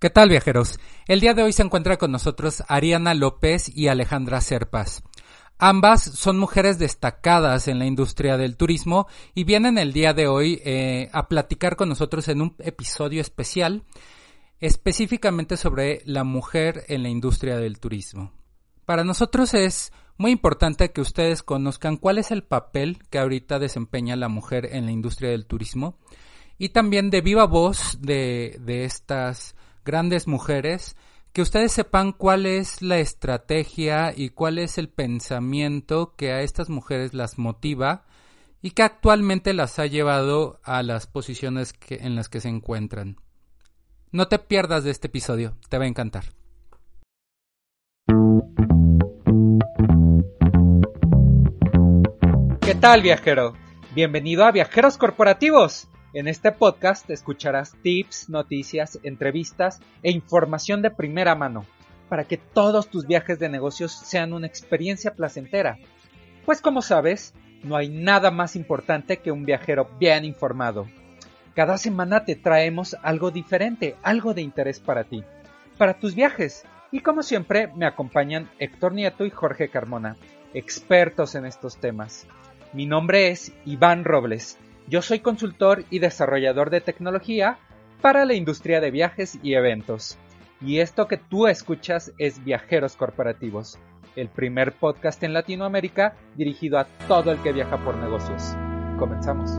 ¿Qué tal viajeros? El día de hoy se encuentra con nosotros Ariana López y Alejandra Serpas. Ambas son mujeres destacadas en la industria del turismo y vienen el día de hoy eh, a platicar con nosotros en un episodio especial específicamente sobre la mujer en la industria del turismo. Para nosotros es muy importante que ustedes conozcan cuál es el papel que ahorita desempeña la mujer en la industria del turismo y también de viva voz de, de estas grandes mujeres, que ustedes sepan cuál es la estrategia y cuál es el pensamiento que a estas mujeres las motiva y que actualmente las ha llevado a las posiciones que, en las que se encuentran. No te pierdas de este episodio, te va a encantar. ¿Qué tal viajero? Bienvenido a Viajeros Corporativos en este podcast escucharás tips, noticias, entrevistas e información de primera mano para que todos tus viajes de negocios sean una experiencia placentera. Pues como sabes, no hay nada más importante que un viajero bien informado. Cada semana te traemos algo diferente, algo de interés para ti, para tus viajes. Y como siempre me acompañan Héctor Nieto y Jorge Carmona, expertos en estos temas. Mi nombre es Iván Robles yo soy consultor y desarrollador de tecnología para la industria de viajes y eventos. Y esto que tú escuchas es Viajeros Corporativos, el primer podcast en Latinoamérica dirigido a todo el que viaja por negocios. Comenzamos.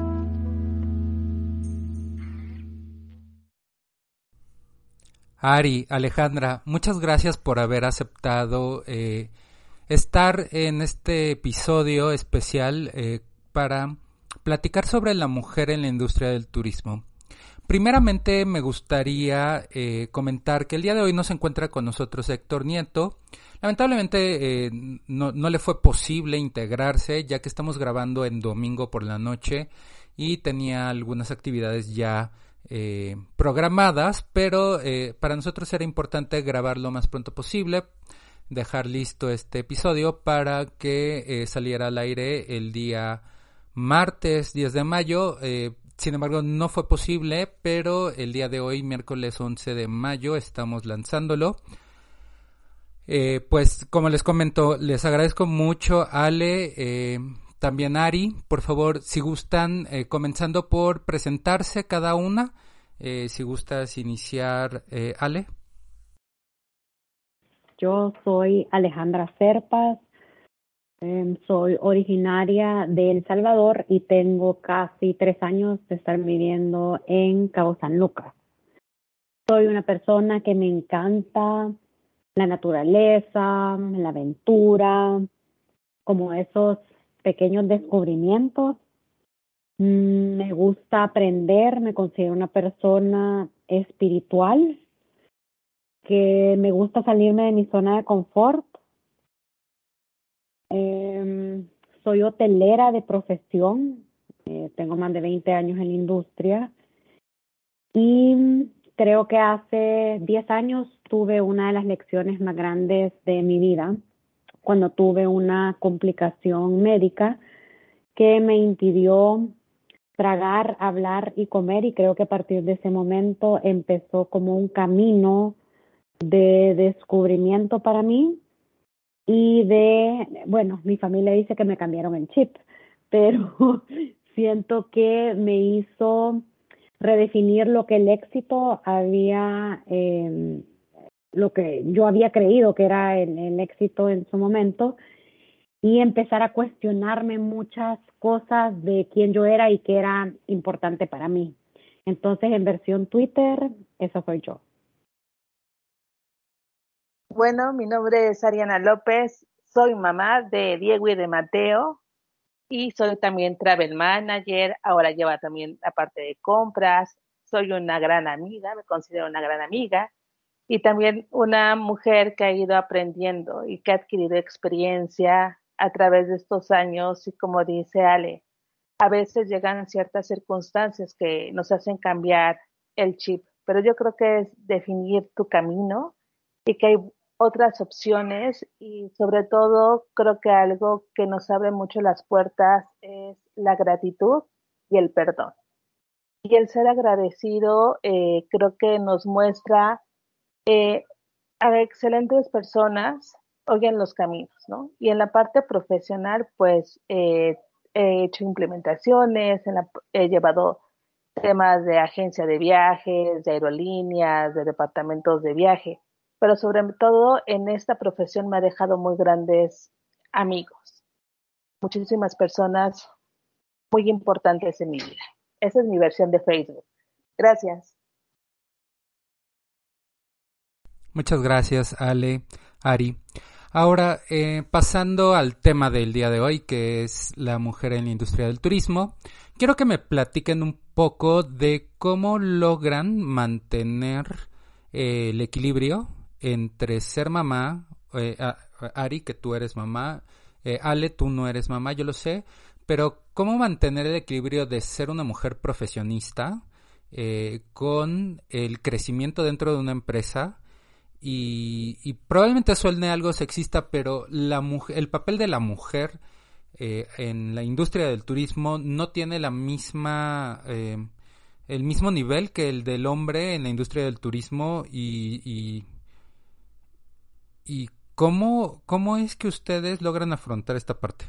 Ari, Alejandra, muchas gracias por haber aceptado eh, estar en este episodio especial eh, para platicar sobre la mujer en la industria del turismo. Primeramente me gustaría eh, comentar que el día de hoy no se encuentra con nosotros Héctor Nieto. Lamentablemente eh, no, le fue posible integrarse ya que estamos grabando en domingo por la noche y tenía algunas actividades ya eh, programadas, pero para nosotros era importante grabar lo más pronto posible, dejar listo este episodio para que saliera al aire el día martes 10 de mayo. Eh, sin embargo, no fue posible, pero el día de hoy, miércoles 11 de mayo, estamos lanzándolo. Eh, pues como les comento, les agradezco mucho Ale, eh, también Ari, por favor, si gustan, comenzando por presentarse cada una, si gustas iniciar, Ale. Yo soy Alejandra Serpas, Em, soy originaria de El Salvador y tengo casi tres años de estar viviendo en Cabo San Lucas. Soy una persona que me encanta la naturaleza, la aventura, como esos pequeños descubrimientos. Mm, me gusta aprender, me considero una persona espiritual, que me gusta salirme de mi zona de confort eh, soy hotelera de profesión, eh, tengo más de 20 años en la industria y creo que hace 10 años tuve una de las lecciones más grandes de mi vida cuando tuve una complicación médica que me impidió tragar, hablar y comer y creo que a partir de ese momento empezó como un camino de descubrimiento para mí y de, bueno, mi familia dice que me cambiaron el chip, pero siento que me hizo redefinir lo que el éxito había, eh, lo que yo había creído que era el, éxito en su momento y empezar a cuestionarme muchas cosas de quién yo era y qué era importante para mí. Entonces, en versión Twitter, eso soy yo. Bueno, mi nombre es Ariana López, soy mamá de Diego y de Mateo y soy también travel manager, ahora lleva también la parte de compras, soy una gran amiga, me considero una gran amiga y también una mujer que ha ido aprendiendo y que ha adquirido experiencia a través de estos años y como dice Ale, a veces llegan ciertas circunstancias que nos hacen cambiar el chip, pero yo creo que es definir tu camino y que hay otras opciones y sobre todo creo que algo que nos abre mucho las puertas es la gratitud y el perdón. Y el ser agradecido eh, creo que nos muestra eh, a excelentes personas oyen los caminos, ¿no? Y en la parte profesional, pues eh, he hecho implementaciones, he llevado temas de agencia de viajes, de aerolíneas, de departamentos de viaje, pero sobre todo en esta profesión me ha dejado muy grandes amigos, muchísimas personas muy importantes en mi vida. Esa es mi versión de Facebook. Gracias. Muchas gracias, Ale, Ari. Ahora, eh, pasando al tema del día de hoy, que es la mujer en la industria del turismo, quiero que me platiquen un poco de cómo logran mantener eh, el equilibrio entre ser mamá, eh, Ari, que tú eres mamá, Ale, tú no eres mamá, yo lo sé, pero cómo mantener el equilibrio de ser una mujer profesionista con el crecimiento dentro de una empresa y, probablemente suene algo sexista, pero la el papel de la mujer eh, en la industria del turismo no tiene la misma eh, el mismo nivel que el del hombre en la industria del turismo y, y, y cómo, cómo es que ustedes logran afrontar esta parte.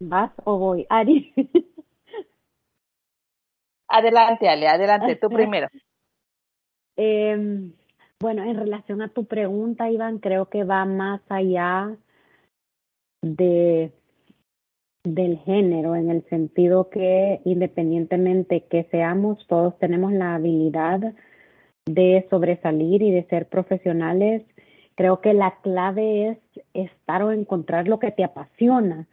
¿Vas o voy? Ari. adelante, Ale, adelante, tú primero. Eh, bueno, en relación a tu pregunta, Iván, creo que va más allá de del género, en el sentido que independientemente que seamos, todos tenemos la habilidad de sobresalir y de ser profesionales. Creo que la clave es estar o encontrar lo que te apasiona.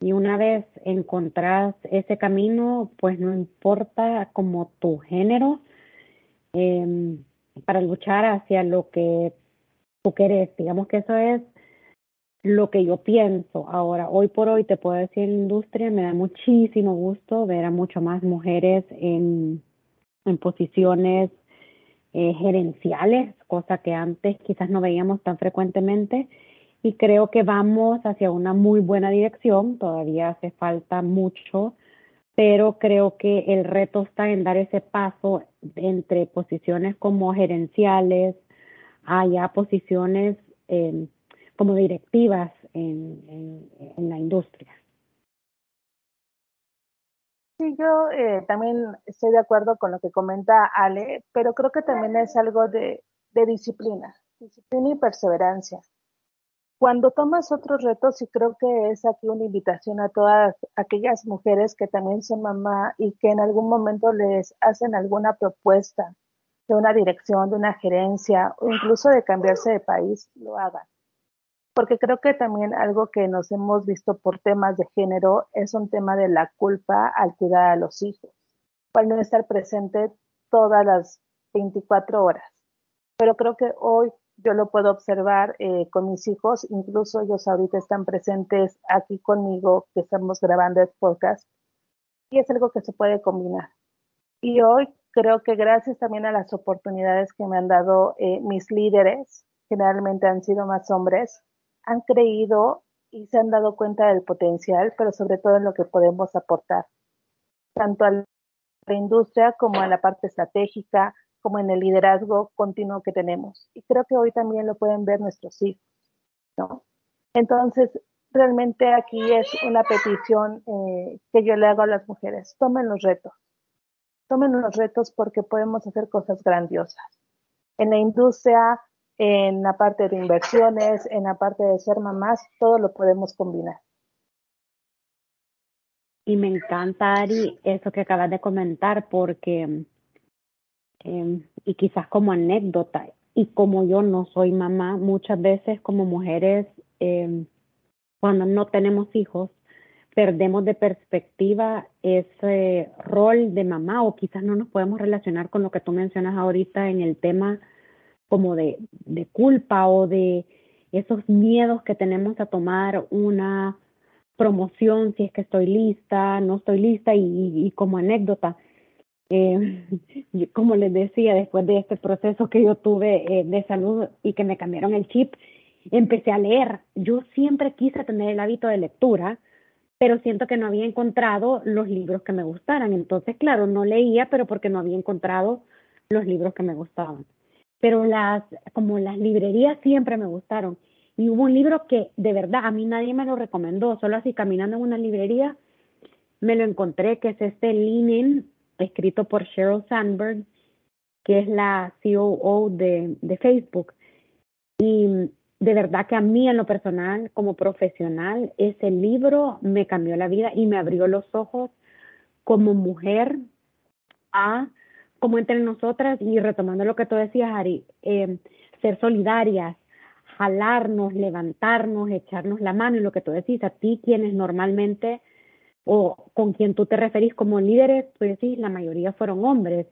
Y una vez encontrás ese camino, pues no importa como tu género, eh, para luchar hacia lo que tú quieres. Digamos que eso es lo que yo pienso. Ahora, hoy por hoy te puedo decir en la industria, me da muchísimo gusto ver a mucho más mujeres en, en posiciones eh, gerenciales, cosa que antes quizás no veíamos tan frecuentemente. Y creo que vamos hacia una muy buena dirección. Todavía hace falta mucho pero creo que el reto está en dar ese paso entre posiciones como gerenciales a ya posiciones eh, como directivas en, la industria. Sí, yo eh, también estoy de acuerdo con lo que comenta Ale, pero creo que también es algo de, de disciplina, disciplina y perseverancia. Cuando tomas otros retos, y creo que es aquí una invitación a todas aquellas mujeres que también son mamá y que en algún momento les hacen alguna propuesta de una dirección, de una gerencia o incluso de cambiarse de país, lo hagan. Porque creo que también algo que nos hemos visto por temas de género es un tema de la culpa al cuidar a los hijos, al no estar presente todas las 24 horas. Pero creo que hoy yo lo puedo observar eh, con mis hijos, incluso ellos ahorita están presentes aquí conmigo, que estamos grabando el podcast, y es algo que se puede combinar. Y hoy creo que gracias también a las oportunidades que me han dado eh, mis líderes, generalmente han sido más hombres, han creído y se han dado cuenta del potencial, pero sobre todo en lo que podemos aportar, tanto a la industria como a la parte estratégica, como en el liderazgo continuo que tenemos. Y creo que hoy también lo pueden ver nuestros hijos, ¿no? Entonces, realmente aquí es una petición eh, que yo le hago a las mujeres. Tomen los retos. Tomen los retos porque podemos hacer cosas grandiosas. En la industria, en la parte de inversiones, en la parte de ser mamás, todo lo podemos combinar. Y me encanta, Ari, eso que acabas de comentar, porque Em, y quizás como anécdota, y como yo no soy mamá, muchas veces como mujeres, eh, cuando no tenemos hijos, perdemos de perspectiva ese rol de mamá o quizás no nos podemos relacionar con lo que tú mencionas ahorita en el tema como de, de culpa o de esos miedos que tenemos a tomar una promoción, si es que estoy lista, no estoy lista y como anécdota, eh, como les decía, después de este proceso que yo tuve eh, de salud y que me cambiaron el chip, empecé a leer. Yo siempre quise tener el hábito de lectura, pero siento que no había encontrado los libros que me gustaran. Entonces, claro, no leía, pero porque no había encontrado los libros que me gustaban. Pero las, como las librerías siempre me gustaron. Y hubo un libro que de verdad a mí nadie me lo recomendó, solo así caminando en una librería me lo encontré, que es este Linen, escrito por Sheryl Sandberg, que es la COO de, de Facebook. Y de verdad que a mí en lo personal, como profesional, ese libro me cambió la vida y me abrió los ojos como mujer a como entre nosotras y retomando lo que tú decías, Ari, eh, ser solidarias, jalarnos, levantarnos, echarnos la mano y lo que tú decís, a ti quienes normalmente o con quien tú te referís como líderes, tú decís, la mayoría fueron hombres.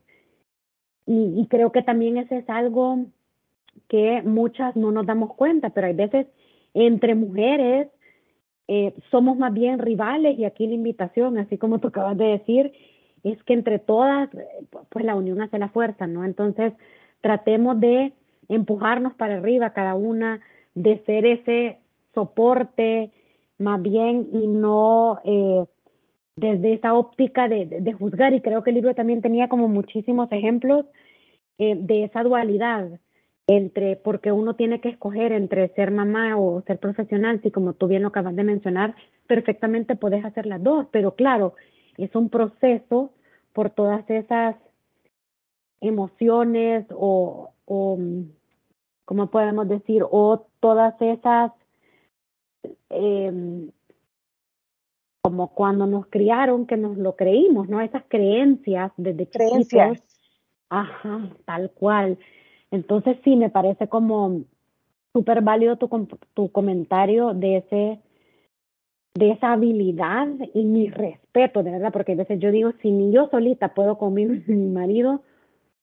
Y, creo que también ese es algo que muchas no nos damos cuenta, pero hay veces entre mujeres eh, somos más bien rivales y aquí la invitación, así como tú acabas de decir, es que entre todas, pues la unión hace la fuerza, ¿no? Entonces, tratemos de empujarnos para arriba cada una, de ser ese soporte más bien y no eh, desde esa óptica de, de, juzgar. Y creo que el libro también tenía como muchísimos ejemplos eh, de esa dualidad entre, porque uno tiene que escoger entre ser mamá o ser profesional, si como tú bien lo acabas de mencionar, perfectamente puedes hacer las dos, pero claro, es un proceso por todas esas emociones o, o ¿cómo podemos decir? O todas esas, eh, como cuando nos criaron, que nos lo creímos, ¿no? Esas creencias desde creencias. Ajá, tal cual. Entonces sí, me parece como súper válido tu, tu comentario de ese de esa habilidad y mi respeto, de verdad, porque a veces yo digo, si ni yo solita puedo con mi, marido,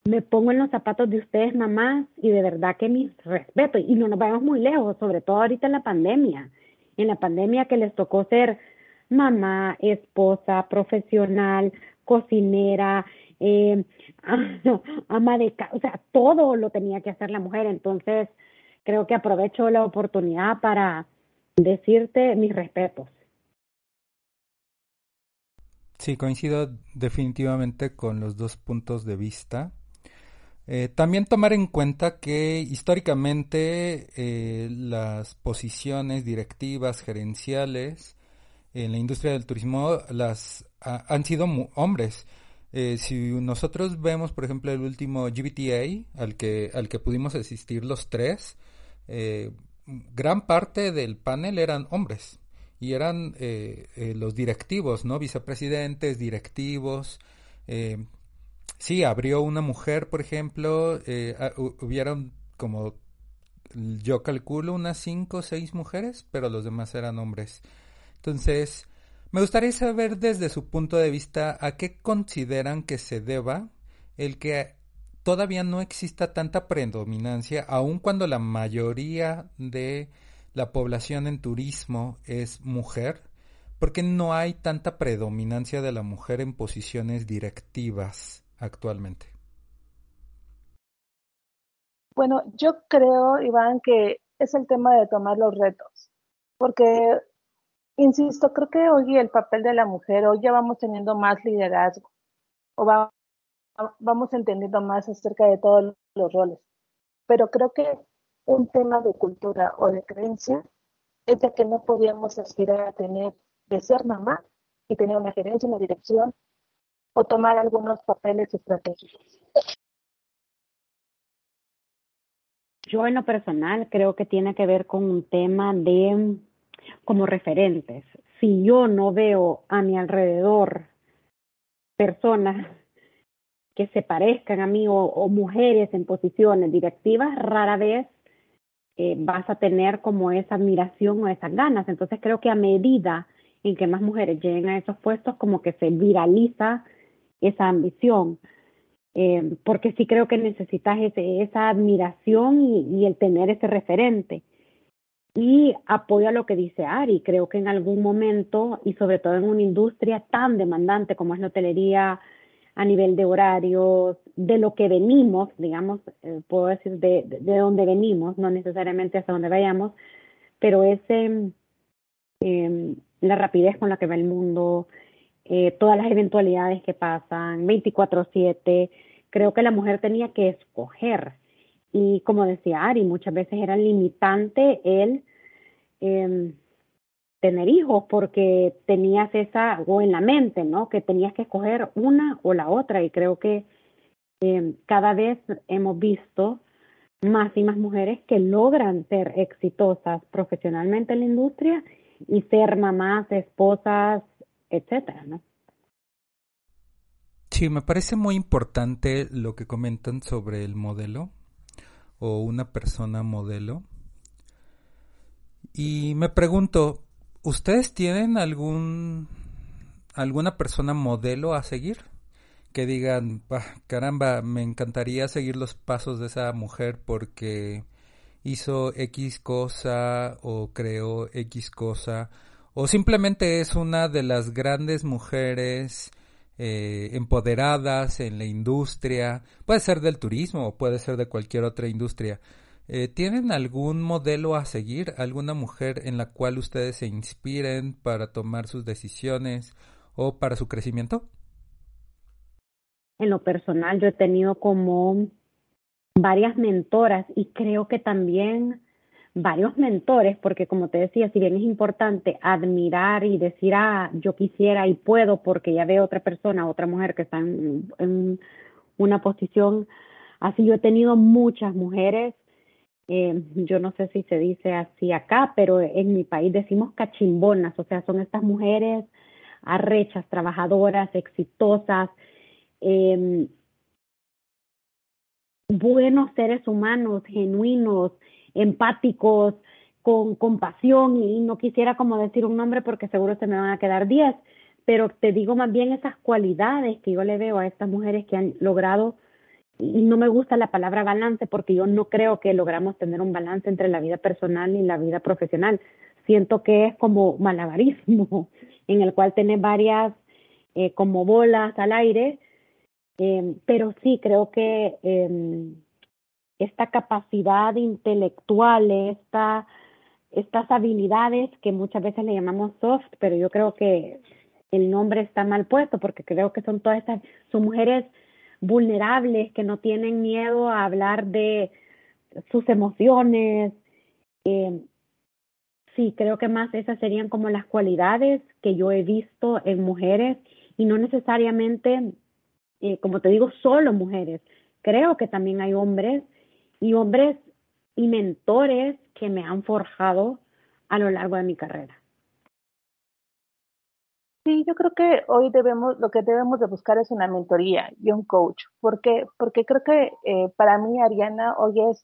me pongo en los zapatos de ustedes, mamás, y de verdad que mi respeto, y no nos vayamos muy lejos, sobre todo ahorita en la pandemia, en la pandemia que les tocó ser mamá, esposa, profesional, cocinera, eh, ama de casa, o sea, todo lo tenía que hacer la mujer, entonces creo que aprovecho la oportunidad para decirte mis respetos. Sí, coincido definitivamente con los dos puntos de vista. Eh, también tomar en cuenta que históricamente eh, las posiciones directivas, gerenciales en la industria del turismo las han sido hombres. Eh, si nosotros vemos, por ejemplo, el último GBTA al que, al que pudimos asistir los tres, gran parte del panel eran hombres y eran eh, eh, los directivos, ¿no? Vicepresidentes, directivos. Eh, sí, abrió una mujer, por ejemplo, eh, hubieron como, yo calculo, unas cinco o seis mujeres, pero los demás eran hombres. Entonces, me gustaría saber desde su punto de vista a qué consideran que se deba el que todavía no exista tanta predominancia, aun cuando la mayoría de la población en turismo es mujer, ¿por qué no hay tanta predominancia de la mujer en posiciones directivas actualmente? Bueno, yo creo, Iván, que es el tema de tomar los retos, porque, insisto, creo que hoy el papel de la mujer, hoy ya vamos teniendo más liderazgo, o vamos entendiendo más acerca de todos los roles, pero creo que un tema de cultura o de creencia es de que no podíamos aspirar a tener, de ser mamá y tener una gerencia, una dirección o tomar algunos papeles estratégicos. Yo en lo personal creo que tiene que ver con un tema de como referentes. Si yo no veo a mi alrededor personas que se parezcan a mí o, o mujeres en posiciones directivas, rara vez vas a tener como esa admiración o esas ganas. Entonces creo que a medida en que más mujeres lleguen a esos puestos, como que se viraliza esa ambición. Eh, porque sí creo que necesitas ese, esa admiración y, y, el tener ese referente. Y apoyo a lo que dice Ari, creo que en algún momento, y sobre todo en una industria tan demandante como es la hotelería, a nivel de horarios, de lo que venimos, digamos, eh, puedo decir de, de, de, dónde venimos, no necesariamente hasta dónde vayamos, pero es eh, la rapidez con la que va el mundo, eh, todas las eventualidades que pasan, 24/7, creo que la mujer tenía que escoger. Y como decía Ari, muchas veces era limitante el em, tener hijos porque tenías esa, o en la mente, ¿no? Que tenías que escoger una o la otra y creo que em, cada vez hemos visto más y más mujeres que logran ser exitosas profesionalmente en la industria y ser mamás, esposas, etcétera, ¿no? Sí, me parece muy importante lo que comentan sobre el modelo o una persona modelo. Y me pregunto, ¿ustedes tienen algún alguna persona modelo a seguir? Que digan, caramba, me encantaría seguir los pasos de esa mujer porque hizo X cosa o creó X cosa o simplemente es una de las grandes mujeres eh, empoderadas en la industria, puede ser del turismo o puede ser de cualquier otra industria. Eh, ¿Tienen algún modelo a seguir, alguna mujer en la cual ustedes se inspiren para tomar sus decisiones o para su crecimiento? En lo personal, yo he tenido como varias mentoras y creo que también varios mentores, porque como te decía, si bien es importante admirar y decir, ah, yo quisiera y puedo porque ya veo otra persona, otra mujer que está en, una posición así, yo he tenido muchas mujeres, eh, yo no sé si se dice así acá, pero en mi país decimos cachimbonas, o sea, son estas mujeres arrechas, trabajadoras, exitosas, eh, buenos seres humanos, genuinos, empáticos, con compasión y no quisiera como decir un nombre porque seguro se me van a quedar diez, pero te digo más bien esas cualidades que yo le veo a estas mujeres que han logrado no me gusta la palabra balance porque yo no creo que logramos tener un balance entre la vida personal y la vida profesional. Siento que es como malabarismo en el cual tiene varias eh, como bolas al aire, eh, pero sí creo que eh, esta capacidad intelectual, esta, estas habilidades que muchas veces le llamamos soft, pero yo creo que el nombre está mal puesto porque creo que son todas estas, son mujeres vulnerables que no tienen miedo a hablar de sus emociones. Eh, sí, creo que más esas serían como las cualidades que yo he visto en mujeres y no necesariamente, eh, como te digo, solo mujeres. Creo que también hay hombres y hombres y mentores que me han forjado a lo largo de mi carrera. Sí, yo creo que hoy debemos, lo que debemos de buscar es una mentoría y un coach, porque, porque creo que eh, para mí, Ariana, hoy es,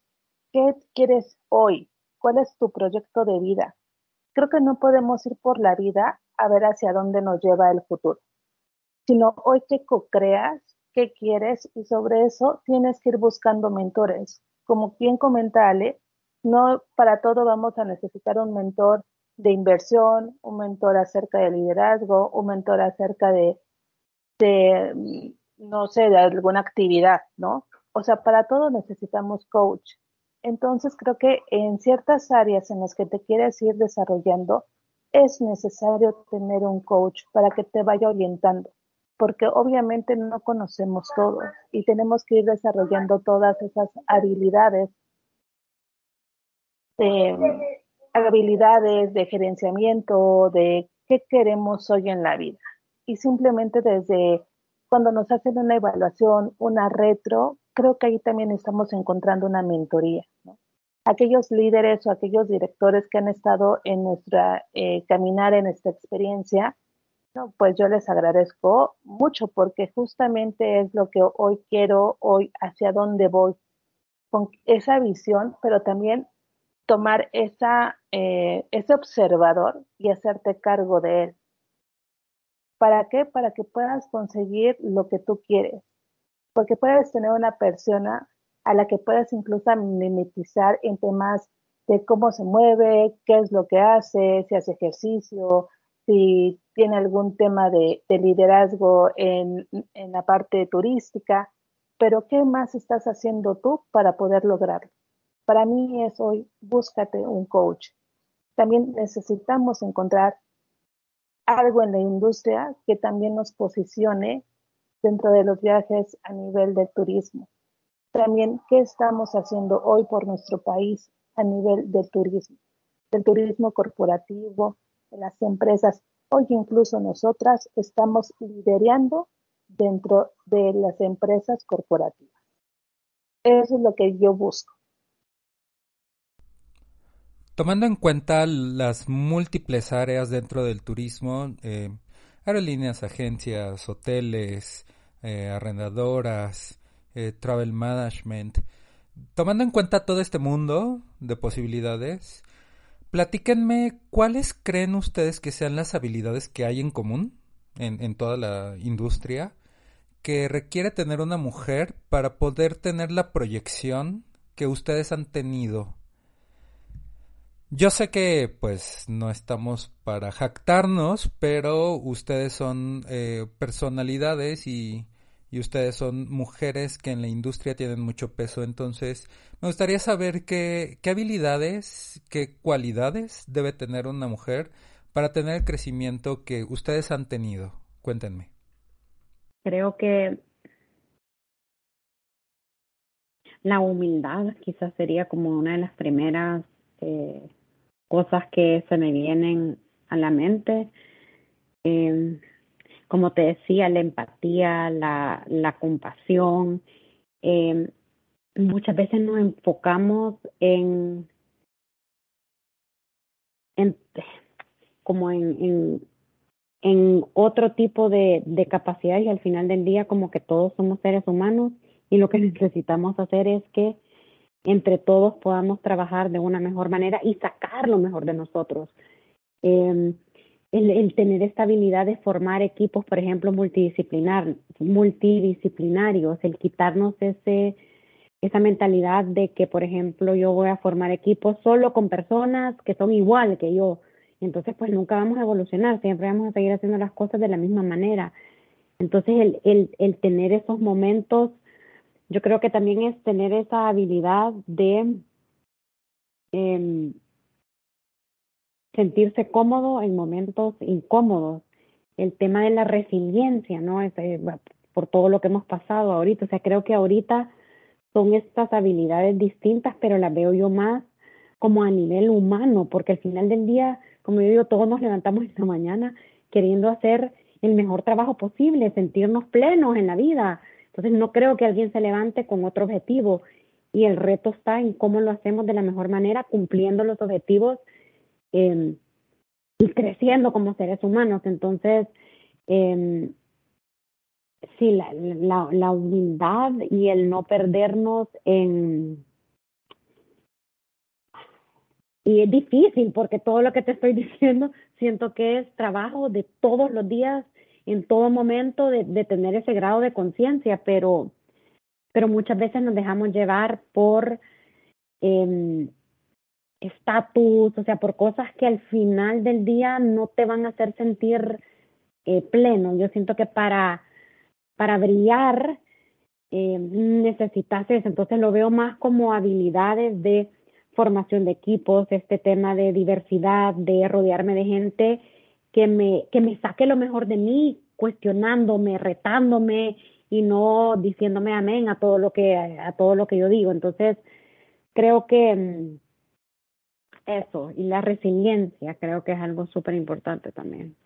¿qué quieres hoy? ¿Cuál es tu proyecto de vida? Creo que no podemos ir por la vida a ver hacia dónde nos lleva el futuro, sino hoy que co-creas, qué quieres y sobre eso tienes que ir buscando mentores, como bien comenta Ale, no para todo vamos a necesitar un mentor de inversión, un mentor acerca de liderazgo, un mentor acerca de, de, no sé, de alguna actividad, ¿no? O sea, para todo necesitamos coach. Entonces creo que en ciertas áreas en las que te quieres ir desarrollando, es necesario tener un coach para que te vaya orientando porque obviamente no conocemos todo y tenemos que ir desarrollando todas esas habilidades, de, habilidades de gerenciamiento, de qué queremos hoy en la vida. Y simplemente desde cuando nos hacen una evaluación, una retro, creo que ahí también estamos encontrando una mentoría. Aquellos líderes o aquellos directores que han estado en nuestra eh, caminar en esta experiencia, pues yo les agradezco mucho porque justamente es lo que hoy quiero, hoy hacia dónde voy, con esa visión, pero también tomar esa, eh, ese observador y hacerte cargo de él. ¿Para qué? Para que puedas conseguir lo que tú quieres. Porque puedes tener una persona a la que puedas incluso mimetizar en temas de cómo se mueve, qué es lo que hace, si hace ejercicio, si tiene algún tema de, liderazgo en, en, la parte turística, pero ¿qué más estás haciendo tú para poder lograrlo? Para mí es hoy, búscate un coach. También necesitamos encontrar algo en la industria que también nos posicione dentro de los viajes a nivel de turismo. también qué estamos haciendo hoy por nuestro país a nivel del turismo, del turismo corporativo, de las empresas. Hoy incluso nosotras estamos liderando dentro de las empresas corporativas. Eso es lo que yo busco. Tomando en cuenta las múltiples áreas dentro del turismo, eh, aerolíneas, agencias, hoteles, eh, arrendadoras, eh, travel management, tomando en cuenta todo este mundo de posibilidades, platíquenme cuáles creen ustedes que sean las habilidades que hay en común en, en toda la industria que requiere tener una mujer para poder tener la proyección que ustedes han tenido yo sé que pues no estamos para jactarnos, pero ustedes son eh, personalidades y, y, ustedes son mujeres que en la industria tienen mucho peso. Entonces, me gustaría saber qué, qué habilidades, qué cualidades debe tener una mujer para tener el crecimiento que ustedes han tenido. Cuéntenme. Creo que la humildad quizás sería como una de las primeras eh, cosas que se me vienen a la mente. Eh, como te decía, la empatía, la, la compasión. Eh, muchas veces nos enfocamos en, en como en, en, en otro tipo de, de capacidades y al final del día como que todos somos seres humanos y lo que necesitamos hacer es que entre todos podamos trabajar de una mejor manera y sacar lo mejor de nosotros. El, el, tener esta habilidad de formar equipos, por ejemplo, multidisciplinar, multidisciplinarios, el quitarnos ese, esa mentalidad de que, por ejemplo, yo voy a formar equipos solo con personas que son igual que yo. Entonces, pues nunca vamos a evolucionar, siempre vamos a seguir haciendo las cosas de la misma manera. Entonces, el, el, el tener esos momentos yo creo que también es tener esa habilidad de eh, sentirse cómodo en momentos incómodos. El tema de la resiliencia, ¿no? Es, eh, por todo lo que hemos pasado ahorita. O sea, creo que ahorita son estas habilidades distintas, pero las veo yo más como a nivel humano, porque al final del día, como yo digo, todos nos levantamos esta mañana queriendo hacer el mejor trabajo posible, sentirnos plenos en la vida, entonces no creo que alguien se levante con otro objetivo y el reto está en cómo lo hacemos de la mejor manera, cumpliendo los objetivos eh, y creciendo como seres humanos. Entonces, eh, sí, la, la, la humildad y el no perdernos en... Y es difícil porque todo lo que te estoy diciendo siento que es trabajo de todos los días en todo momento de, de tener ese grado de conciencia, pero, pero muchas veces nos dejamos llevar por eh, estatus, o sea, por cosas que al final del día no te van a hacer sentir eh, pleno. Yo siento que para, para brillar eh, necesitas eso, entonces lo veo más como habilidades de formación de equipos, este tema de diversidad, de rodearme de gente que me, que me saque lo mejor de mí, cuestionándome, retándome y no diciéndome amén a todo lo que, a todo lo que yo digo. Entonces, creo que mm, eso, y la resiliencia creo que es algo súper importante también.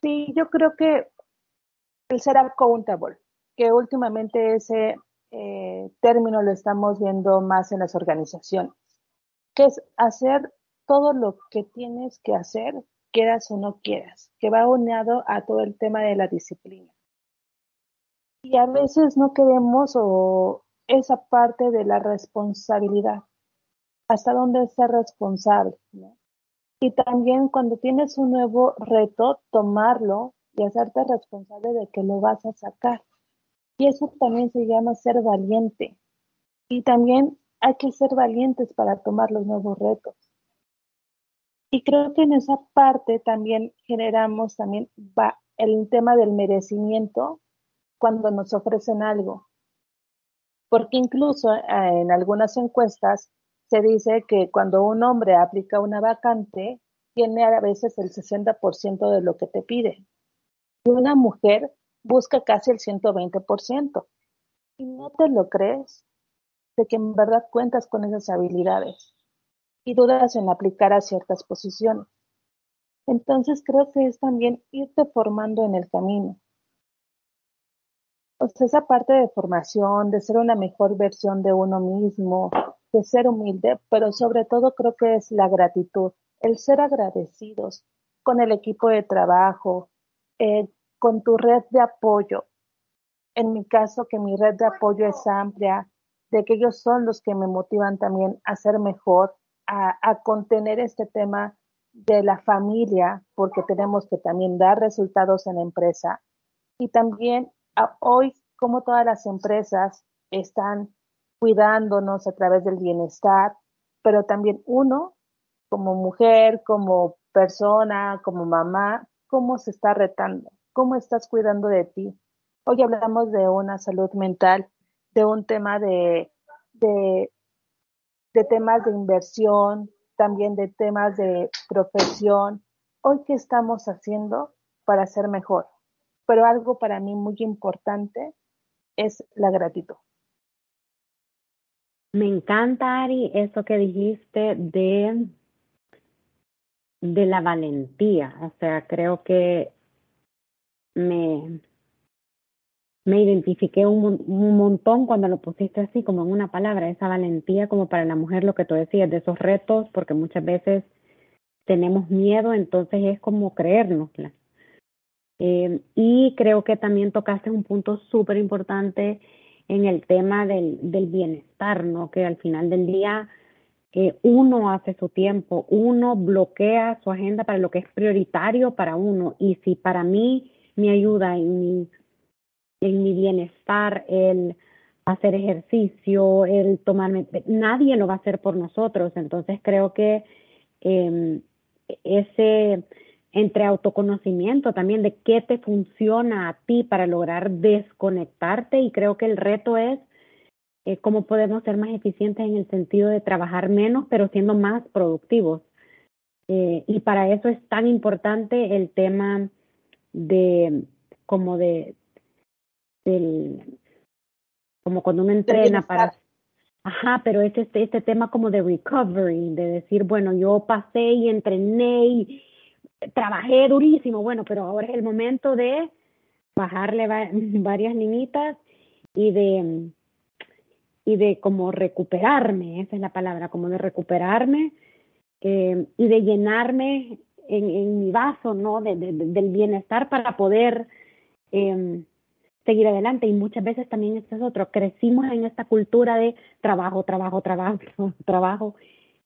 Sí, yo creo que el ser accountable, que últimamente ese eh, término lo estamos viendo más en las organizaciones, que es hacer todo lo que tienes que hacer, quieras o no quieras, que va unido a todo el tema de la disciplina. Y a veces no queremos o esa parte de la responsabilidad, hasta dónde ser responsable. Y también cuando tienes un nuevo reto, tomarlo y hacerte responsable de que lo vas a sacar. Y eso también se llama ser valiente. Y también hay que ser valientes para tomar los nuevos retos. Y creo que en esa parte también generamos también el tema del merecimiento cuando nos ofrecen algo. Porque incluso eh, en algunas encuestas se dice que cuando un hombre aplica una vacante, tiene a veces el 60% de lo que te pide. Y una mujer busca casi el 120%. Y no te lo crees de que en verdad cuentas con esas habilidades y dudas en aplicar a ciertas posiciones. Entonces creo que es también irte formando en el camino. O sea, esa parte de formación, de ser una mejor versión de uno mismo, de ser humilde, pero sobre todo creo que es la gratitud, el ser agradecidos con el equipo de trabajo, eh, con tu red de apoyo. En mi caso, que mi red de apoyo es amplia, de que ellos son los que me motivan también a ser mejor, a, contener este tema de la familia, porque tenemos que también dar resultados en la empresa. Y también hoy, como todas las empresas están cuidándonos a través del bienestar, pero también uno, como mujer, como persona, como mamá, cómo se está retando, cómo estás cuidando de ti. Hoy hablamos de una salud mental, de un tema de, de, de temas de inversión, también de temas de profesión. Hoy, ¿qué estamos haciendo para ser mejor? Pero algo para mí muy importante es la gratitud. Me encanta, Ari, eso que dijiste de, de la valentía. O sea, creo que me, me identifiqué un, un, montón cuando lo pusiste así, como en una palabra, esa valentía como para la mujer, lo que tú decías, de esos retos, porque muchas veces tenemos miedo, entonces es como creérnosla. Eh, y creo que también tocaste un punto súper importante en el tema del, del bienestar, ¿no? Que al final del día eh, uno hace su tiempo, uno bloquea su agenda para lo que es prioritario para uno. Y si para mí me ayuda en mi en mi bienestar, el hacer ejercicio, el tomarme, nadie lo va a hacer por nosotros. Entonces creo que eh, ese entre autoconocimiento también de qué te funciona a ti para lograr desconectarte y creo que el reto es eh, cómo podemos ser más eficientes en el sentido de trabajar menos pero siendo más productivos. Eh, y para eso es tan importante el tema de como de del, como cuando uno entrena para... Ajá, pero es este, este tema como de recovery, de decir, bueno, yo pasé y entrené y trabajé durísimo, bueno, pero ahora es el momento de bajarle varias niñitas y de y de como recuperarme, esa es la palabra, como de recuperarme eh, y de llenarme en, en mi vaso, ¿no? De, de, del bienestar para poder eh, seguir adelante. Y muchas veces también esto es otro, crecimos en esta cultura de trabajo, trabajo, trabajo, trabajo.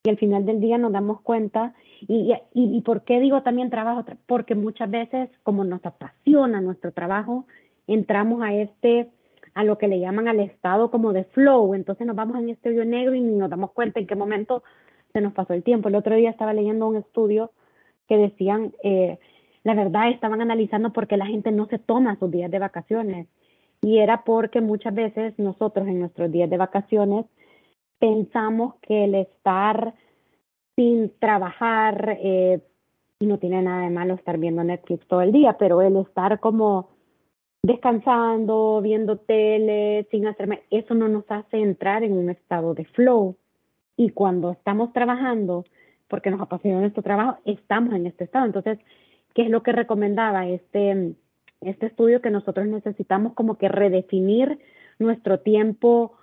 Y al final del día nos damos cuenta, y, y, por qué digo también trabajo, porque muchas veces como nos apasiona nuestro trabajo, entramos a este, a lo que le llaman al estado como de flow, entonces nos vamos en este hoyo negro y nos damos cuenta en qué momento se nos pasó el tiempo. El otro día estaba leyendo un estudio que decían, eh, la verdad estaban analizando por qué la gente no se toma sus días de vacaciones. Y era porque muchas veces nosotros en nuestros días de vacaciones pensamos que el estar sin trabajar, eh, y no tiene nada de malo estar viendo Netflix todo el día, pero el estar como descansando, viendo tele, sin hacerme, eso no nos hace entrar en un estado de flow. Y cuando estamos trabajando, porque nos apasiona nuestro trabajo, estamos en este estado. Entonces, ¿Qué es lo que recomendaba este, este estudio? Que nosotros necesitamos como que redefinir nuestro tiempo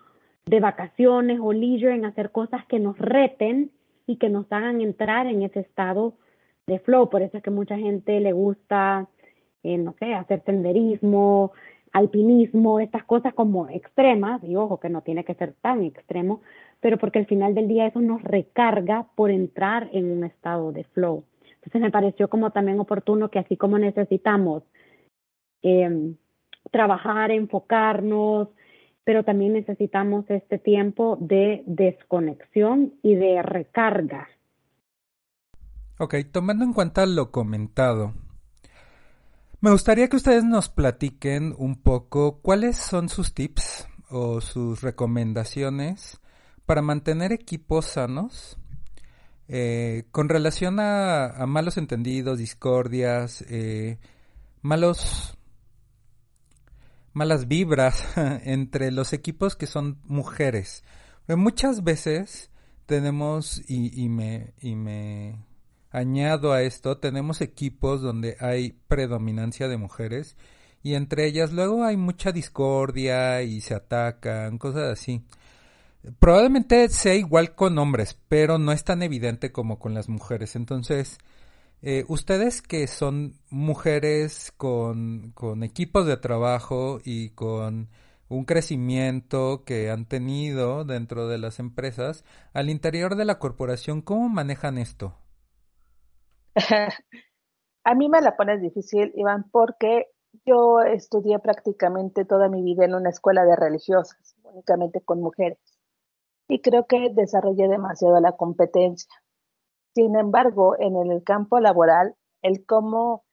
de vacaciones o leisure en hacer cosas que nos reten y que nos hagan entrar en ese estado de flow. Por eso es que mucha gente le gusta, eh, no sé, hacer senderismo, alpinismo, estas cosas como extremas, y ojo que no tiene que ser tan extremo, pero porque al final del día eso nos recarga por entrar en un estado de flow. Entonces me pareció como también oportuno que así como necesitamos eh, trabajar, enfocarnos, pero también necesitamos este tiempo de desconexión y de recarga. Ok, tomando en cuenta lo comentado, me gustaría que ustedes nos platiquen un poco cuáles son sus tips o sus recomendaciones para mantener equipos sanos eh, con relación a, malos entendidos, discordias, eh, malos malas vibras entre los equipos que son mujeres. muchas veces tenemos, y, me, y me añado a esto, tenemos equipos donde hay predominancia de mujeres y entre ellas luego hay mucha discordia y se atacan, cosas así. Probablemente sea igual con hombres, pero no es tan evidente como con las mujeres. Entonces, eh, ustedes que son mujeres con, con equipos de trabajo y con un crecimiento que han tenido dentro de las empresas, al interior de la corporación, ¿cómo manejan esto? A mí me la pones difícil, Iván, porque yo estudié prácticamente toda mi vida en una escuela de religiosas, únicamente con mujeres, y creo que desarrollé demasiado la competencia. Sin embargo, en el campo laboral, el cómo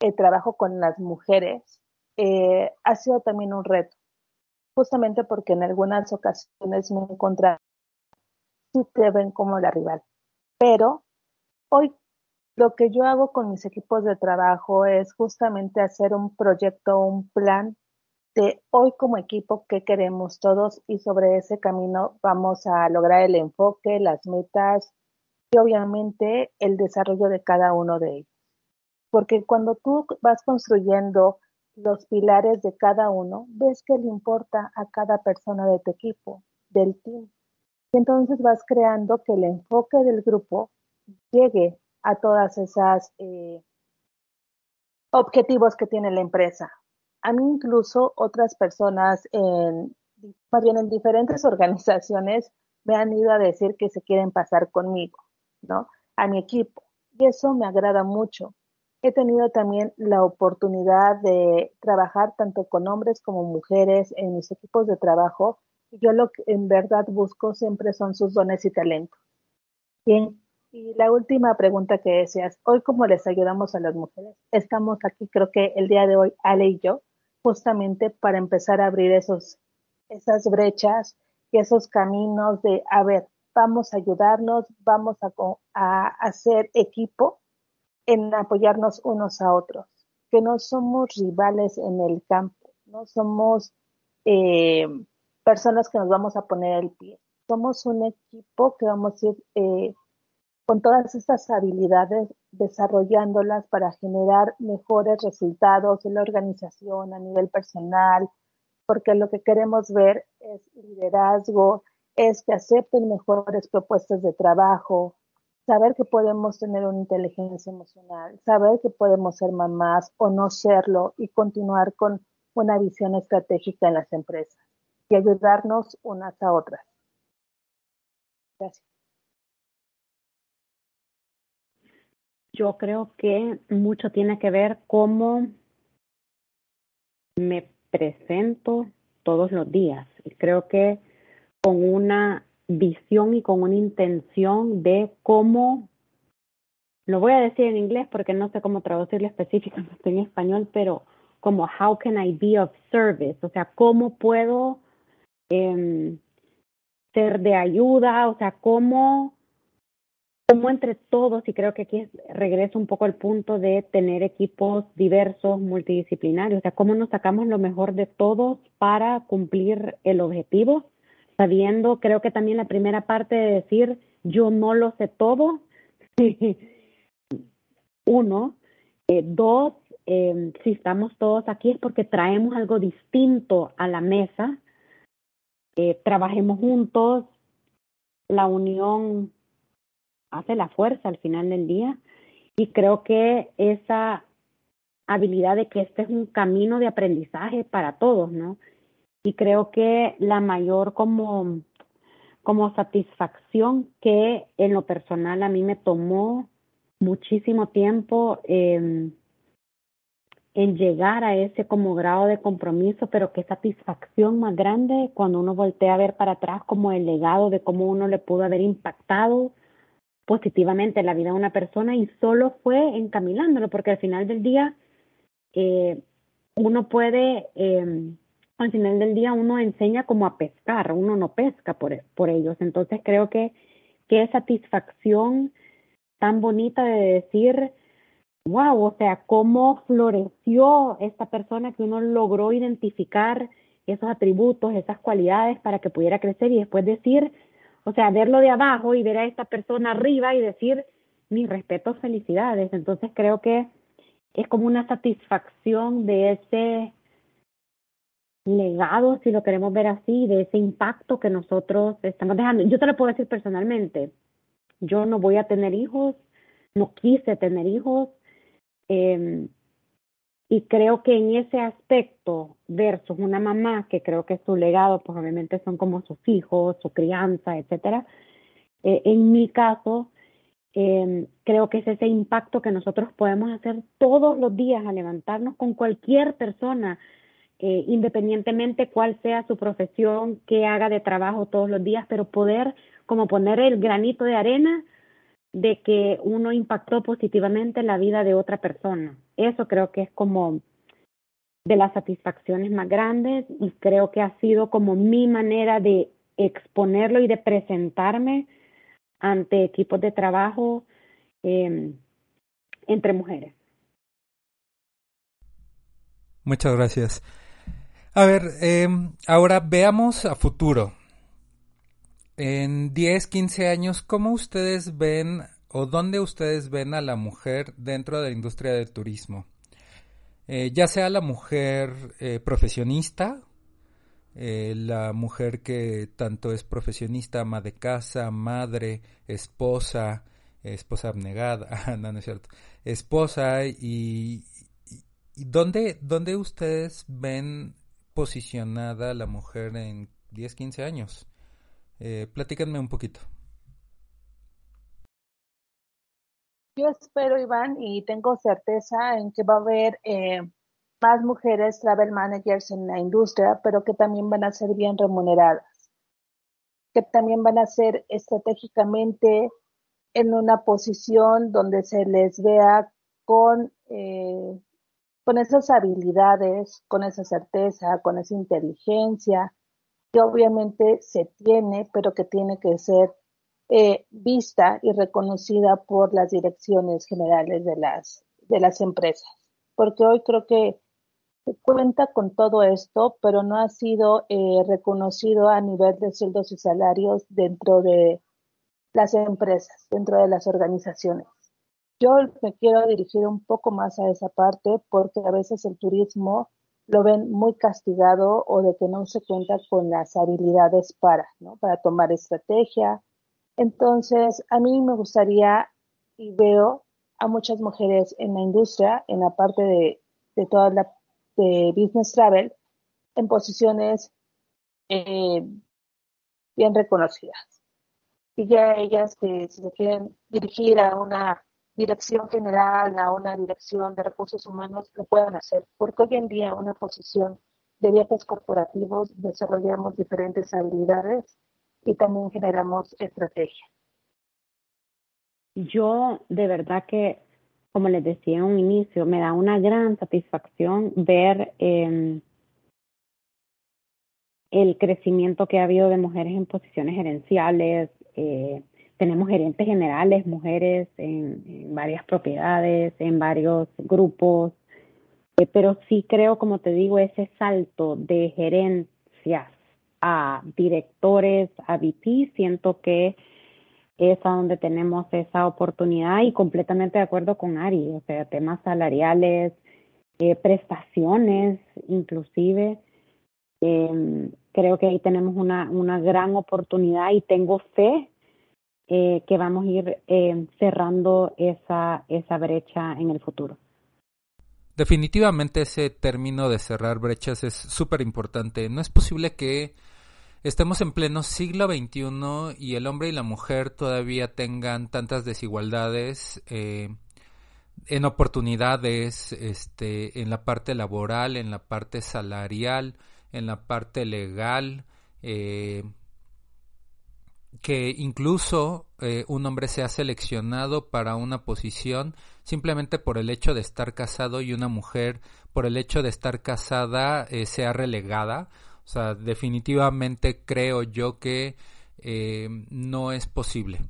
el trabajo con las mujeres eh, ha sido también un reto, justamente porque en algunas ocasiones me he encontrado si te ven como la rival. Pero hoy lo que yo hago con mis equipos de trabajo es justamente hacer un proyecto, un plan de hoy como equipo qué queremos todos y sobre ese camino vamos a lograr el enfoque, las metas y obviamente el desarrollo de cada uno de ellos. Porque cuando tú vas construyendo los pilares de cada uno, ves que le importa a cada persona de tu equipo, del team. Y entonces vas creando que el enfoque del grupo llegue a todas esas eh, objetivos que tiene la empresa. A mí incluso otras personas, en, más bien en diferentes organizaciones, me han ido a decir que se quieren pasar conmigo, ¿no? A mi equipo. Y eso me agrada mucho. He tenido también la oportunidad de trabajar tanto con hombres como mujeres en mis equipos de trabajo. Y yo lo que en verdad busco siempre son sus dones y talentos. Bien, y la última pregunta que decías, hoy cómo les ayudamos a las mujeres. Estamos aquí, creo que el día de hoy, Ale y yo, justamente para empezar a abrir esos, esas brechas y esos caminos de, a ver, vamos a ayudarnos, vamos a, a hacer equipo en apoyarnos unos a otros, que no somos rivales en el campo, no somos eh, personas que nos vamos a poner el pie, somos un equipo que vamos a ir eh, con todas estas habilidades, desarrollándolas para generar mejores resultados en la organización a nivel personal, porque lo que queremos ver es liderazgo, es que acepten mejores propuestas de trabajo, saber que podemos tener una inteligencia emocional, saber que podemos ser mamás o no serlo y continuar con una visión estratégica en las empresas y ayudarnos unas a otras. Gracias. Yo creo que mucho tiene que ver cómo me presento todos los días. Creo que con una visión y con una intención de cómo, lo voy a decir en inglés porque no sé cómo traducirlo específicamente en español, pero como how can I be of service, o sea, cómo puedo eh, ser de ayuda, o sea, cómo como entre todos, y creo que aquí regreso un poco al punto de tener equipos diversos, multidisciplinarios, o sea, cómo nos sacamos lo mejor de todos para cumplir el objetivo, sabiendo, creo que también la primera parte de decir, yo no lo sé todo, uno, eh, dos, eh, si estamos todos aquí es porque traemos algo distinto a la mesa, eh, trabajemos juntos, la unión hace la fuerza al final del día. Y creo que esa habilidad de que este es un camino de aprendizaje para todos, ¿no? Y creo que la mayor como, como satisfacción que en lo personal a mí me tomó muchísimo tiempo eh, en llegar a ese como grado de compromiso, pero qué satisfacción más grande cuando uno voltea a ver para atrás como el legado de cómo uno le pudo haber impactado positivamente la vida de una persona y solo fue encaminándolo, porque al final del día eh, uno puede, eh, al final del día uno enseña como a pescar, uno no pesca por, por ellos. Entonces creo que qué satisfacción tan bonita de decir, wow, o sea, cómo floreció esta persona que uno logró identificar esos atributos, esas cualidades para que pudiera crecer y después decir, o sea, verlo de abajo y ver a esta persona arriba y decir, mis respetos, felicidades. Entonces creo que es como una satisfacción de ese legado, si lo queremos ver así, de ese impacto que nosotros estamos dejando. Yo te lo puedo decir personalmente, yo no voy a tener hijos, no quise tener hijos, eh, y creo que en ese aspecto versus una mamá, que creo que su legado, pues obviamente son como sus hijos, su crianza, etcétera. Eh, en mi caso, eh, creo que es ese impacto que nosotros podemos hacer todos los días a levantarnos con cualquier persona, eh, independientemente cuál sea su profesión, qué haga de trabajo todos los días, pero poder como poner el granito de arena de que uno impactó positivamente la vida de otra persona. Eso creo que es como de las satisfacciones más grandes y creo que ha sido como mi manera de exponerlo y de presentarme ante equipos de trabajo eh, entre mujeres. Muchas gracias. A ver, eh, ahora veamos a futuro. En 10, 15 años, ¿cómo ustedes ven o dónde ustedes ven a la mujer dentro de la industria del turismo? Eh, ya sea la mujer eh, profesionista, eh, la mujer que tanto es profesionista, ama de casa, madre, esposa, esposa abnegada, no, no es cierto, esposa y, y ¿dónde, ¿dónde ustedes ven posicionada la mujer en 10, 15 años? Eh, platícanme un poquito. Yo espero, Iván, y tengo certeza en que va a haber eh, más mujeres travel managers en la industria, pero que también van a ser bien remuneradas, que también van a ser estratégicamente en una posición donde se les vea con eh, con esas habilidades, con esa certeza, con esa inteligencia, que obviamente se tiene, pero que tiene que ser eh, vista y reconocida por las direcciones generales de las, de las empresas. Porque hoy creo que cuenta con todo esto, pero no ha sido eh, reconocido a nivel de sueldos y salarios dentro de las empresas, dentro de las organizaciones. Yo me quiero dirigir un poco más a esa parte porque a veces el turismo lo ven muy castigado o de que no se cuenta con las habilidades para, ¿no? Para tomar estrategia. Entonces, a mí me gustaría y veo a muchas mujeres en la industria, en la parte de, de toda la de business travel, en posiciones eh, bien reconocidas. Y ya ellas que si se quieren dirigir a una dirección general a una dirección de recursos humanos lo puedan hacer, porque hoy en día una posición de viajes corporativos desarrollamos diferentes habilidades y también generamos estrategia. Yo de verdad que, como les decía en un inicio, me da una gran satisfacción ver eh, el crecimiento que ha habido de mujeres en posiciones gerenciales, eh, tenemos gerentes generales, mujeres en, varias propiedades, en varios grupos, eh, pero sí creo, como te digo, ese salto de gerencias a directores, a VP, siento que es a donde tenemos esa oportunidad y completamente de acuerdo con Ari, o sea, temas salariales, eh, prestaciones, inclusive. Em, creo que ahí tenemos una, una gran oportunidad y tengo fe eh, que vamos a ir eh, cerrando esa, esa brecha en el futuro. Definitivamente ese término de cerrar brechas es súper importante. No es posible que estemos en pleno siglo XXI y el hombre y la mujer todavía tengan tantas desigualdades eh, en oportunidades, este, en la parte laboral, en la parte salarial, en la parte legal. Eh, que incluso eh, un hombre sea seleccionado para una posición simplemente por el hecho de estar casado y una mujer por el hecho de estar casada eh, sea relegada. O sea, definitivamente creo yo que eh, no es posible.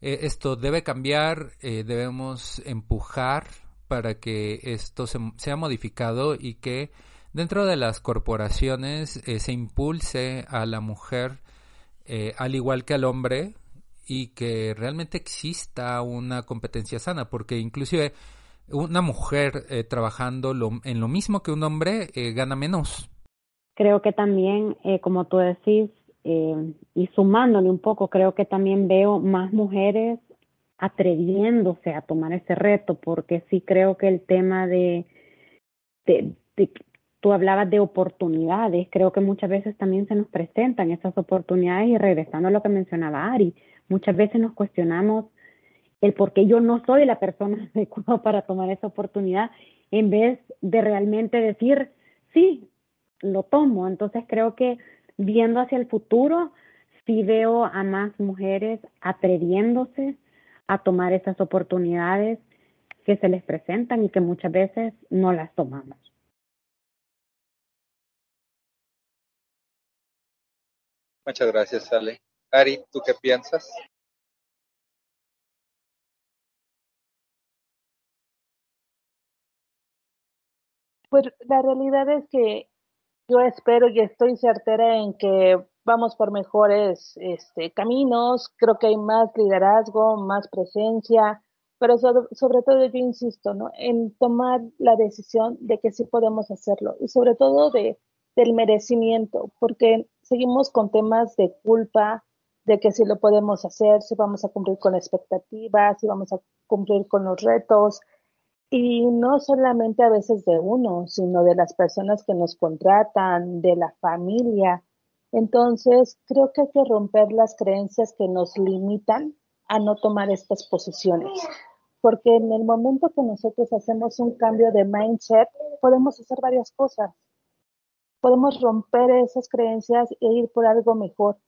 esto debe cambiar, debemos empujar para que esto se, sea modificado y que dentro de las corporaciones se impulse a la mujer eh, al igual que al hombre y que realmente exista una competencia sana, porque inclusive una mujer eh, trabajando en lo mismo que un hombre gana menos. Creo que también, como tú decís, y sumándole un poco, creo que también veo más mujeres atreviéndose a tomar ese reto, porque sí creo que el tema de, tú hablabas de oportunidades, creo que muchas veces también se nos presentan esas oportunidades y regresando a lo que mencionaba Ari, muchas veces nos cuestionamos el por qué yo no soy la persona adecuada para tomar esa oportunidad en vez de realmente decir, sí, lo tomo. Entonces creo que viendo hacia el futuro, sí veo a más mujeres atreviéndose a tomar esas oportunidades que se les presentan y que muchas veces no las tomamos. Muchas gracias, Ale. Ari, ¿tú qué piensas? Pues la realidad es que yo espero y estoy certera en que vamos por mejores este, caminos, creo que hay más liderazgo, más presencia, pero sobre, todo yo insisto, ¿no? En tomar la decisión de que sí podemos hacerlo y sobre todo de, del merecimiento, porque seguimos con temas de culpa, de que si lo podemos hacer, si vamos a cumplir con expectativas, si vamos a cumplir con los retos, y no solamente a veces de uno, sino de las personas que nos contratan, de la familia, entonces, creo que hay que romper las creencias que nos limitan a no tomar estas posiciones, porque en el momento que nosotros hacemos un cambio de mindset, podemos hacer varias cosas. Podemos romper esas creencias e ir por algo mejor,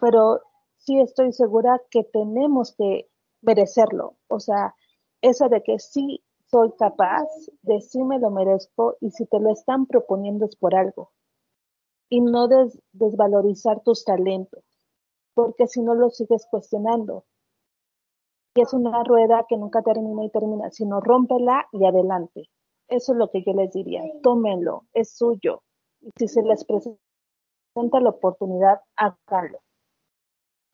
pero sí estoy segura que tenemos que merecerlo, o sea, eso de que sí soy capaz, de sí me lo merezco y si te lo están proponiendo es por algo y no desvalorizar tus talentos, porque si no lo sigues cuestionando. Y es una rueda que nunca termina y termina, sino rómpela y adelante. Eso es lo que yo les diría. Tómenlo, es suyo. Y si se les presenta la oportunidad, háganlo.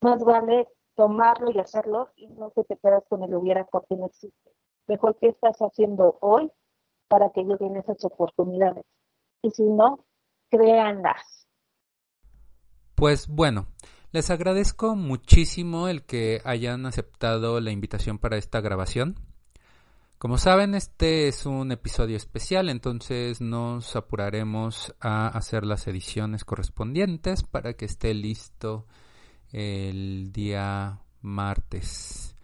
Más vale tomarlo y hacerlo y no que te quedas con el hubiera porque no existe. Mejor que estás haciendo hoy para que lleguen esas oportunidades. Y si no, créanlas. Pues bueno, les agradezco muchísimo el que hayan aceptado la invitación para esta grabación. Como saben, este es un episodio especial, entonces nos apuraremos a hacer las ediciones correspondientes para que esté listo el día martes.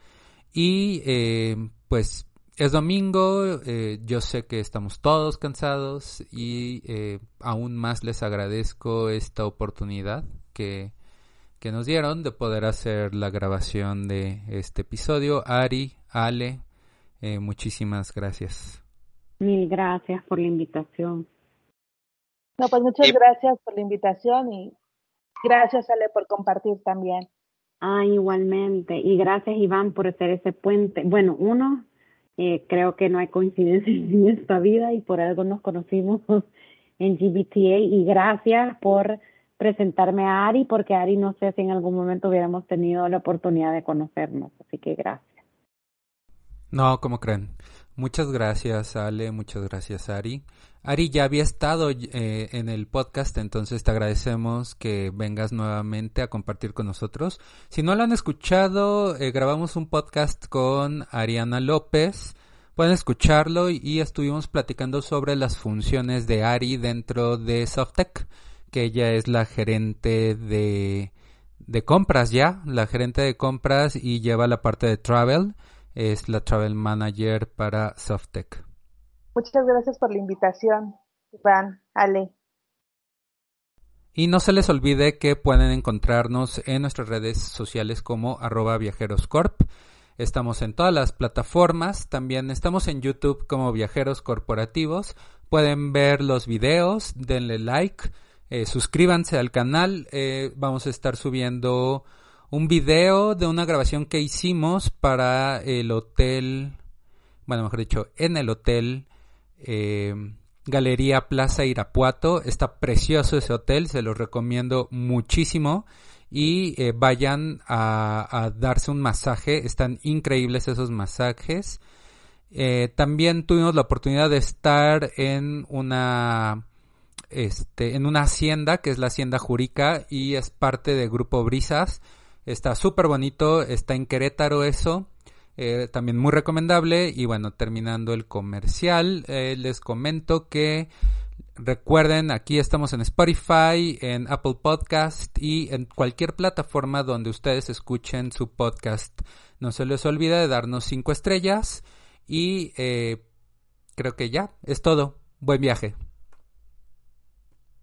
Y eh, pues es domingo, eh, yo sé que estamos todos cansados y eh, aún más les agradezco esta oportunidad que, que, nos dieron de poder hacer la grabación de este episodio. Ari, Ale, eh, muchísimas gracias. Mil gracias por la invitación. No, pues muchas gracias por la invitación y gracias Ale por compartir también. Ah, igualmente. Y gracias Iván por hacer ese puente. Bueno, uno, eh, creo que no hay coincidencia en esta vida y por algo nos conocimos en GBTA y gracias por presentarme a Ari porque Ari no sé si en algún momento hubiéramos tenido la oportunidad de conocernos, así que gracias. No, como creen. Muchas gracias Ale, muchas gracias Ari. Ari ya había estado eh, en el podcast, entonces te agradecemos que vengas nuevamente a compartir con nosotros. Si no lo han escuchado, eh, grabamos un podcast con Ariana López. Pueden escucharlo y, estuvimos platicando sobre las funciones de Ari dentro de Softec, que ella es la gerente de, de compras ya, la gerente de compras y lleva la parte de travel, es la travel manager para Softec. Muchas gracias por la invitación, Iván, Ale. Y no se les olvide que pueden encontrarnos en nuestras redes sociales como arroba viajeroscorp. Estamos en todas las plataformas, también estamos en YouTube como Viajeros Corporativos. Pueden ver los videos, denle like, eh, suscríbanse al canal. Eh, vamos a estar subiendo un video de una grabación que hicimos para el hotel bueno, mejor dicho, en el hotel eh, Galería Plaza Irapuato. Está precioso ese hotel, se los recomiendo muchísimo. Y eh, vayan a, darse un masaje, están increíbles esos masajes. Eh, también tuvimos la oportunidad de estar en una este, en una hacienda que es la hacienda Jurica y es parte del grupo Brisas. Está súper bonito, está en Querétaro eso. Eh, también muy recomendable. Y bueno, terminando el comercial, eh, les comento que recuerden, aquí estamos en Spotify, en Apple Podcast y en cualquier plataforma donde ustedes escuchen su podcast. No se les olvide de darnos cinco estrellas y eh, creo que ya es todo. Buen viaje.